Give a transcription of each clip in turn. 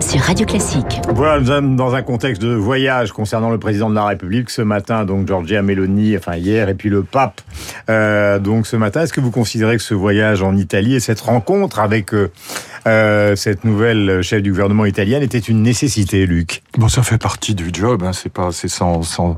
sur Radio Classique. Voilà, nous sommes dans un contexte de voyage concernant le président de la République. Ce matin, donc Giorgia Meloni, enfin hier, et puis le pape. Euh, donc ce matin, est-ce que vous considérez que ce voyage en Italie et cette rencontre avec euh, euh, cette nouvelle chef du gouvernement italien était une nécessité, Luc? Bon, ça fait partie du job. Hein. C'est pas, c'est sans, sans,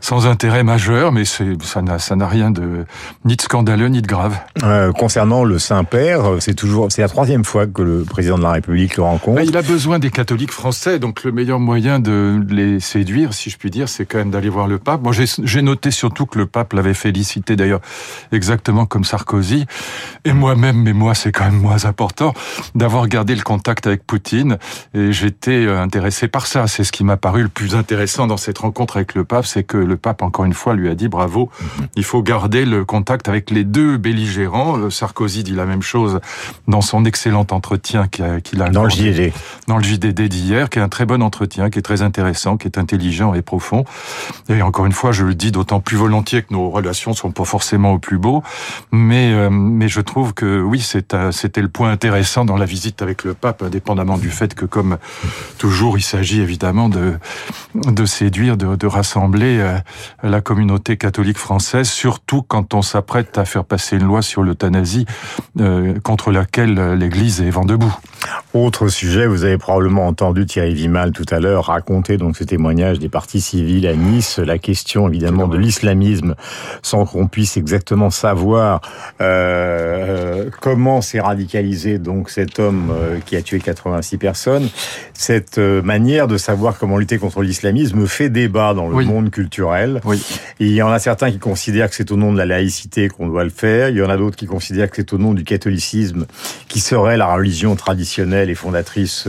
sans intérêt majeur, mais c'est, ça n'a, ça n'a rien de ni de scandaleux ni de grave. Euh, concernant le Saint-Père, c'est toujours, c'est la troisième fois que le président de la République le rencontre. Ben, il a besoin des catholiques français, donc le meilleur moyen de les séduire, si je puis dire, c'est quand même d'aller voir le pape. Moi, j'ai, noté surtout que le pape l'avait félicité d'ailleurs exactement comme Sarkozy, et moi-même, mais moi, c'est quand même moins important d'avoir gardé le contact avec Poutine, et j'étais intéressé par ça. C'est ce qui m'a paru le plus intéressant dans cette rencontre avec le pape, c'est que le pape, encore une fois, lui a dit bravo, il faut garder le contact avec les deux belligérants. Euh, Sarkozy dit la même chose dans son excellent entretien qu'il a, Dans le JDD. dans le JDD d'hier, qui est un très bon entretien, qui est très intéressant, qui est intelligent et profond. Et encore une fois, je le dis d'autant plus volontiers que nos relations sont pas forcément au plus beau, mais euh, je trouve que oui, c'était le point intéressant dans la visite avec le pape, indépendamment du fait que comme toujours, il s'agit évidemment de séduire, de, rassembler euh, la communauté catholique française, surtout quand on s'apprête à faire passer une loi sur l'euthanasie euh, contre laquelle l'Église est vent debout. Autre sujet, vous avez probablement entendu Thierry Vimal tout à l'heure raconter donc ce témoignage des partis civils à Nice, la question évidemment de l'islamisme, sans qu'on puisse exactement savoir euh, comment s'est radicalisé donc cet homme euh, qui a tué 86 personnes. Cette euh, manière de savoir comment lutter contre l'islamisme fait débat dans le Oui. monde culturel. Oui. Et il y en a certains qui considèrent que c'est au nom de la laïcité qu'on doit le faire. Il y en a d'autres qui considèrent que c'est au nom du catholicisme qui serait la religion traditionnelle et fondatrice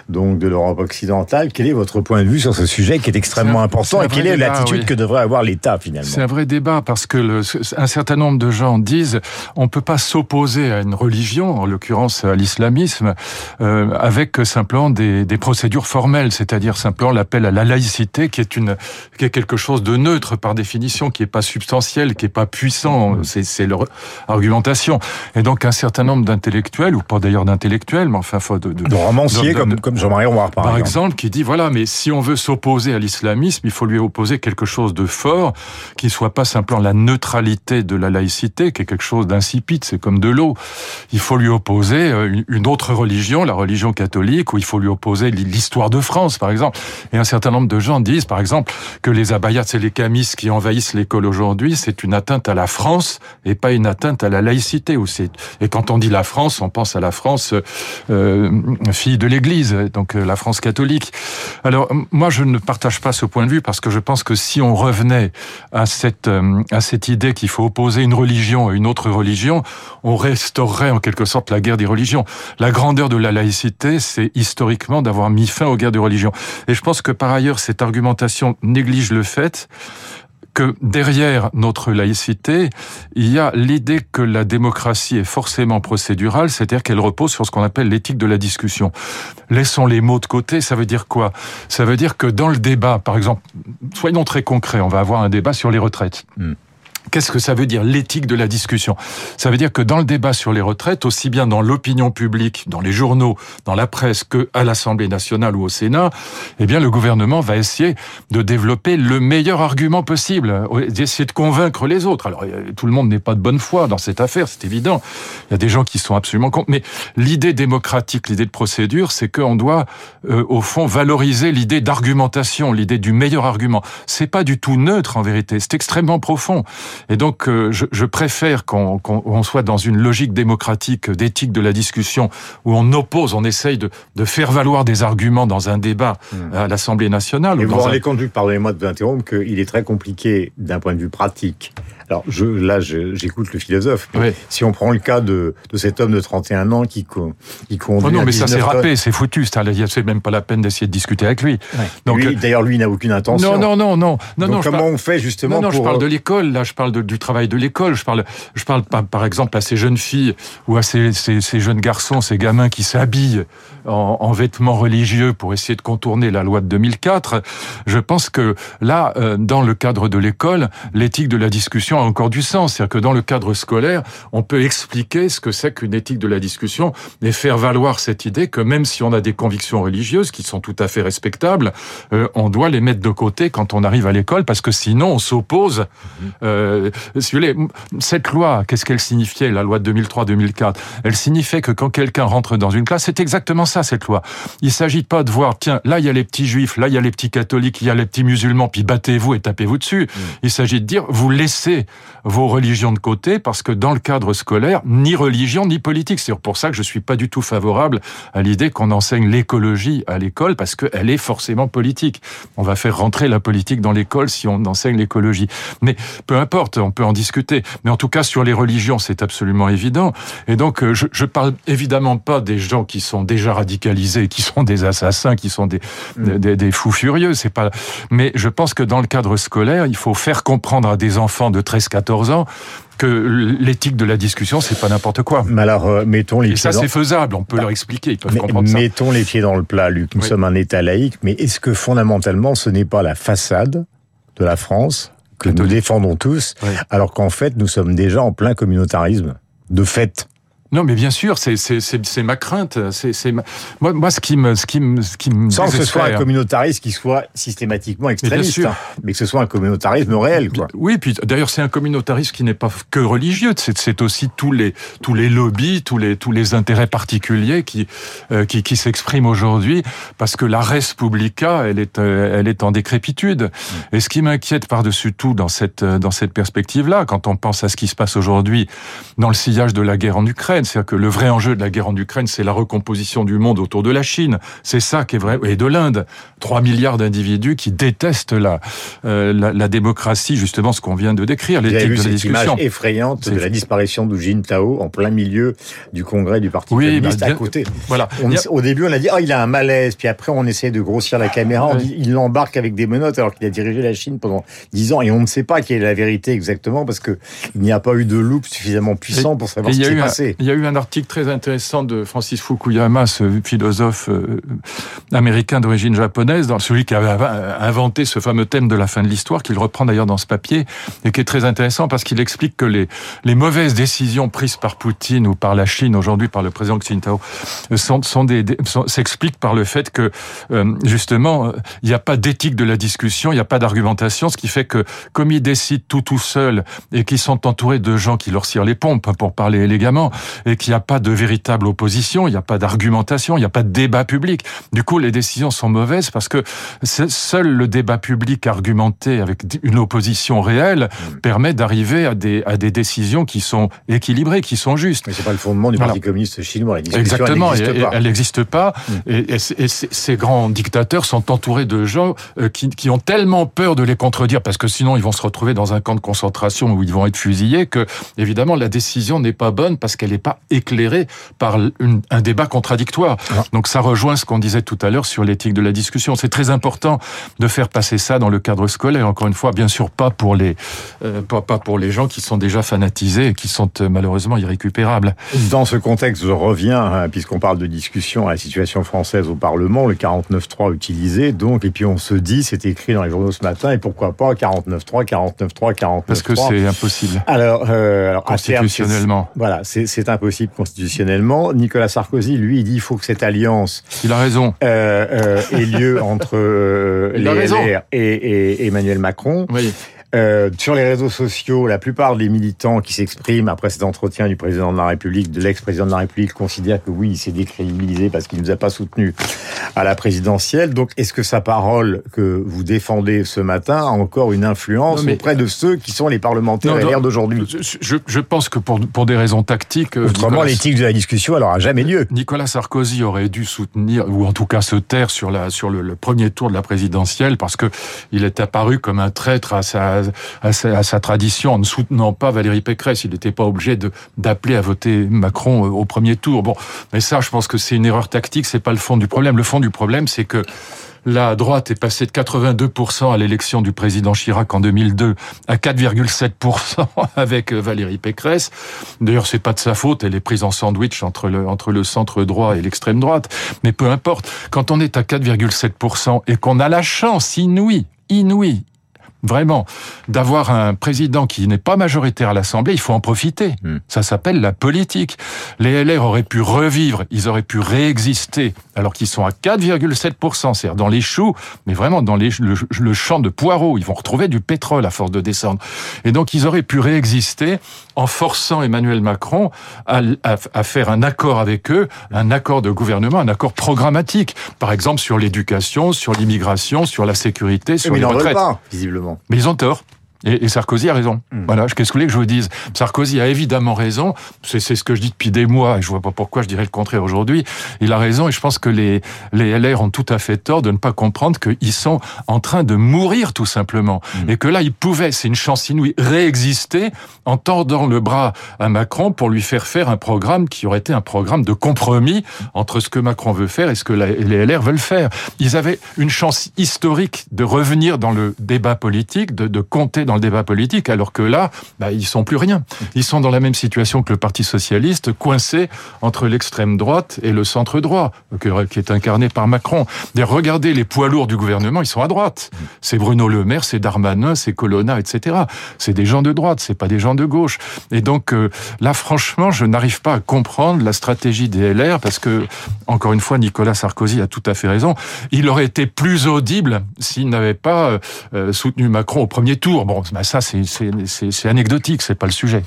donc de l'Europe occidentale. Quel est votre point de vue sur ce sujet qui est extrêmement un- important et quelle est l'attitude oui. que devrait avoir l'État finalement? C'est un vrai débat parce que le, un certain nombre de gens disent on peut pas s'opposer à une religion, en l'occurrence à l'islamisme, euh, avec simplement des, des procédures formelles, c'est-à-dire simplement l'appel à la laïcité, qui est une, qui est quelque chose de neutre par définition, qui est pas substantiel, qui est pas puissant. C'est, c'est leur argumentation. Et donc un certain nombre d'intellectuels, ou pas d'ailleurs d'intellectuels, mais enfin faut de, de, De romanciers de- de- comme, comme Jean-Marie Roire par, par exemple. exemple, qui dit voilà, mais si on veut s'opposer à l'islamisme, il faut lui opposer quelque chose de fort, qui soit pas simplement la neutralité de la laïcité, qui est quelque chose d'insipide, c'est comme de l'eau. Il faut lui opposer euh, une- autre religion, la religion catholique, ou il faut lui opposer l'histoire de France, par exemple. Et un certain nombre de gens disent, par exemple, que les abayats et les camis qui envahissent l'école aujourd'hui, c'est une atteinte à la France et pas une atteinte à la laïcité. Et quand on dit la France, on pense à la France euh, fille de l'Église, donc euh, la France catholique. Alors moi, je ne partage pas ce point de vue parce que je pense que si on revenait à cette euh, à cette idée qu'il faut opposer une religion à une autre religion, on restaurerait en quelque sorte la guerre des religions. La grandeur de la laïcité, c'est historiquement d'avoir mis fin aux guerres de religion. Et je pense que par ailleurs, cette argumentation néglige le fait que derrière notre laïcité, il y a l'idée que la démocratie est forcément procédurale, c'est-à-dire qu'elle repose sur ce qu'on appelle l'éthique de la discussion. Laissons les mots de côté, ça veut dire quoi? Ça veut dire que dans le débat, par exemple, soyons très concrets, on va avoir un débat sur les retraites. Hmm. Qu'est-ce que ça veut dire l'éthique de la discussion? Ça veut dire que dans le débat sur les retraites, aussi bien dans l'opinion publique, dans les journaux, dans la presse que à l'Assemblée nationale ou au Sénat, eh bien le gouvernement va essayer de développer le meilleur argument possible, d'essayer de convaincre les autres. Alors euh, tout le monde n'est pas de bonne foi dans cette affaire, c'est évident. Il y a des gens qui sont absolument contre, mais l'idée démocratique, l'idée de procédure, c'est qu'on doit euh, au fond valoriser l'idée d'argumentation, l'idée du meilleur argument. C'est pas du tout neutre en vérité, c'est extrêmement profond. Et donc, euh, je, je préfère qu'on qu'on- on soit dans une logique démocratique, euh, d'éthique de la discussion, où on oppose, on essaye de, de faire valoir des arguments dans un débat à l'Assemblée nationale. Et ou vous vous un- rendez compte, Luc, pardonnez-moi de vous interrompre, qu'il est très compliqué d'un point de vue pratique. Alors, je, là, j'écoute le philosophe. Si on prend le cas de, de cet homme de 31 ans qui, qui conduit. Oh non, mais ça 19 c'est râpé, c'est foutu. C'est même pas la peine d'essayer de discuter avec lui. Ouais. Donc, Lui, euh, D'ailleurs, lui, il n'a aucune intention. Non, non, non, non, non, Donc, non. comment parle- on fait justement Non, non, pour... je parle de l'école, là, je parle de- du travail de l'école, je parle, je parle par, par exemple à ces jeunes filles ou à ces, ces, ces jeunes garçons, ces gamins qui s'habillent en, en vêtements religieux pour essayer de contourner la loi de 2004. Je pense que là, euh, dans le cadre de l'école, l'éthique de la discussion a encore du sens. C'est-à-dire que dans le cadre scolaire, on peut expliquer ce que c'est qu'une éthique de la discussion et faire valoir cette idée que même si on a des convictions religieuses qui sont tout à fait respectables, euh, on doit les mettre de côté quand on arrive à l'école parce que sinon on s'oppose. Mhm. Euh, si vous voulez, cette loi, qu'est-ce qu'elle signifiait, la loi de 2003-2004 Elle signifiait que quand quelqu'un rentre dans une classe, c'est exactement ça cette loi. Il s'agit pas de voir, tiens, là il y a les petits juifs, là il y a les petits catholiques, il y a les petits musulmans, puis battez-vous et tapez-vous dessus. Mhm. Il s'agit de dire, vous laissez vos religions de côté parce que dans le cadre scolaire, ni religion ni politique. C'est pour ça que je suis pas du tout favorable à l'idée qu'on enseigne l'écologie à l'école parce qu'elle est forcément politique. On va faire rentrer la politique dans l'école si on enseigne l'écologie. Mais peu importe, on peut en discuter. Mais en tout cas, sur les religions, c'est absolument évident. Et donc, euh, je, je parle évidemment pas des gens qui sont déjà radicalisés, qui sont des assassins, qui sont des, mm. des, des fous furieux. C'est pas. Mais je pense que dans le cadre scolaire, il faut faire comprendre à des enfants de 13-14 ans que l'éthique de la discussion, c'est pas n'importe quoi. Mais alors, euh, mettons les Et ça, c'est faisable. On peut leur expliquer. Ils peuvent mais, comprendre ça. Mettons les pieds dans le plat, Luc. Nous sommes un État laïque, mais est-ce que fondamentalement, ce n'est pas la façade de la France que nous défendons tous, oui. alors qu'en fait, nous sommes déjà en plein communautarisme de fait? Non, mais bien sûr, c'est c'est ma crainte. C'est ma... moi, moi, ce qui me ce qui me ce qui me sans que ce soit un communautarisme qui soit systématiquement extrémiste, mais, hein, mais, que ce soit un communautarisme réel, quoi. Oui, puis d'ailleurs, c'est un communautarisme qui n'est pas que religieux. C'est aussi tous les tous les lobbies, tous les tous les intérêts particuliers qui euh, qui, qui s'expriment aujourd'hui parce que la res publica, elle est euh, elle est en décrépitude. Mm. Et ce qui m'inquiète par-dessus tout dans cette dans cette perspective-là, quand on pense à ce qui se passe aujourd'hui dans le sillage de la guerre en Ukraine c'est-à-dire que le vrai enjeu de la guerre en Ukraine, c'est la recomposition du monde autour de la Chine. C'est ça qui est vrai. Et de l'Inde. 3 milliards d'individus qui détestent la, euh, la, la, démocratie, justement ce qu'on vient de décrire, l'éthique de la cette discussion. image effrayante de la disparition d'Hu Jintao en plein milieu du congrès du Parti oui, communiste bah, à côté. Voilà. On, au début, on a dit, oh, il a un malaise. Puis après, on essaie de grossir la caméra. On dit, il l'embarque avec des menottes alors qu'il a dirigé la Chine pendant 10 ans. Et on ne sait pas quelle est la vérité exactement parce que il n'y a pas eu de loupe suffisamment puissant pour savoir ce qui s'est passé. Il y a eu un article très intéressant de Francis Fukuyama, ce philosophe euh, américain d'origine japonaise, dans celui qui avait inventé ce fameux thème de la fin de l'histoire, qu'il reprend d'ailleurs dans ce papier, et qui est très intéressant parce qu'il explique que les, mauvaises décisions prises par Poutine ou par la Chine aujourd'hui, par le président Xi Jinping, des, s'expliquent par le fait que euh, justement il n'y a pas d'éthique de la discussion, il n'y a pas d'argumentation, ce qui fait que comme ils décident tout tout seuls et qu'ils sont entourés de gens qui leur cirent les pompes, pour parler élégamment, et qu'il n'y a pas de véritable opposition, il n'y a pas d'argumentation, il n'y a pas de débat public. Du coup, les décisions sont mauvaises parce que seul le débat public argumenté avec une opposition réelle mmh. permet d'arriver à des, à des décisions qui sont équilibrées, qui sont justes. Mais c'est pas le fondement du Parti communiste chinois. La Exactement, elle n'existe pas. Mmh. Et, et, et, ces grands dictateurs sont entourés de gens euh, qui, qui ont tellement peur de les contredire parce que sinon ils vont se retrouver dans un camp de concentration où ils vont être fusillés que évidemment la décision n'est pas bonne parce qu'elle n'est pas éclairée par une, un débat contradictoire. Ah. Donc ça rejoint ce qu'on disait tout à l'heure sur l'éthique de la discussion. C'est très important de faire passer ça dans le cadre scolaire. Encore une fois, bien sûr pas pour les euh, pas, pas pour les gens qui sont déjà fanatisés et qui sont euh, malheureusement irrécupérables. Dans ce contexte, je reviens hein, puisqu'on parle de discussion à la situation française au Parlement, le 49.3 utilisé. Donc et puis on se dit, c'est écrit dans les journaux ce matin et pourquoi pas 49.3, 49.3, 49.3. Parce que c'est impossible. Alors, euh, alors constitutionnellement. Terme, voilà, c'est impossible constitutionnellement. Nicolas Sarkozy, lui, il dit il faut que cette alliance. Il a raison. Euh, euh, ait lieu entre euh, les LR et, et, Emmanuel Macron. Oui. Euh, sur les réseaux sociaux, la plupart des militants qui s'expriment après cet entretien du président de la République, de l'ex-président de la République, considèrent que oui, il s'est décrédibilisé parce qu'il ne nous a pas soutenus à la présidentielle. Donc, est-ce que sa parole que vous défendez ce matin a encore une influence non, mais... auprès de ceux qui sont les parlementaires non, LR d'aujourd'hui? je, je, pense que pour, pour des raisons tactiques... Euh, Autrement, l'éthique de la discussion, elle n'aura jamais lieu. Nicolas Sarkozy aurait dû soutenir, ou en tout cas se taire sur, la, sur le, le premier tour de la présidentielle parce que il est apparu comme un traître à sa à sa, tradition en ne soutenant pas Valérie Pécresse. Il n'était pas obligé d'appeler à voter Macron euh, au premier tour. Bon, mais ça, je pense que c'est une erreur tactique. C'est pas le fond du problème. Le fond du problème, c'est que la droite est passée de 82% à l'élection du président Chirac en 2002 à 4,7% avec euh, Valérie Pécresse. D'ailleurs, c'est pas de sa faute, elle est prise en sandwich entre le, entre le centre droit et l'extrême droite. Mais peu importe, quand on est à 4,7% et qu'on a la chance inouïe, inouïe, vraiment, d'avoir un président qui n'est pas majoritaire à l'Assemblée, il faut en profiter. Hmm. Ça s'appelle la politique. Les LR auraient pu revivre, ils auraient pu réexister, alors qu'ils sont à 4,7%, c'est-à-dire dans les choux, mais vraiment dans les, le, champ de poireaux. Ils vont retrouver du pétrole à force de descendre. Et donc, ils auraient pu réexister en forçant Emmanuel Macron à, à faire un accord avec eux, un accord de gouvernement, un accord programmatique. Par exemple, sur l'éducation, sur l'immigration, sur la sécurité, sur les retraites. Pas, visiblement. Mais ils ont tort. Et, Sarkozy a raison. Hmm. Voilà, qu'est-ce que vous voulez que je vous dise? Sarkozy a évidemment raison. C'est ce que je dis depuis des mois, et je vois pas pourquoi je dirais le contraire aujourd'hui. Il a raison, et je pense que les, les LR ont tout à fait tort de ne pas comprendre qu'ils sont en train de mourir tout simplement, hmm. et que là ils pouvaient, c'est une chance inouïe, réexister en tordant le bras à Macron pour lui faire faire un programme qui aurait été un programme de compromis entre ce que Macron veut faire et ce que les LR veulent faire. Ils avaient une chance historique de revenir dans le débat politique, de, de compter dans le débat politique, alors que là, bah, ils sont plus rien. Ils sont dans la même situation que le Parti socialiste, coincé entre l'extrême droite et le centre droit, qui est incarné par Macron. Regardez les poids lourds du gouvernement, ils sont à droite. C'est Bruno Le Maire, c'est Darmanin, c'est Colonna, etc. C'est des gens de droite, c'est pas des gens de gauche. Et donc euh, là, franchement, je n'arrive pas à comprendre la stratégie des LR parce que, encore une fois, Nicolas Sarkozy a tout à fait raison. Il aurait été plus audible s'il n'avait pas euh, euh, soutenu Macron au premier tour. Bah ça, c'est anecdotique, c'est pas le sujet.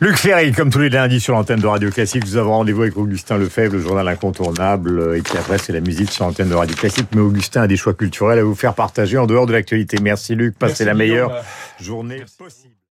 Luc Ferry, comme tous les lundis sur l'antenne de Radio Classique, nous avons rendez-vous avec Augustin Lefebvre, le journal incontournable, et puis après, c'est la musique sur l'antenne de Radio Classique. Mais Augustin a des choix culturels à vous faire partager en dehors de l'actualité. Merci Luc, passez la meilleure journée possible.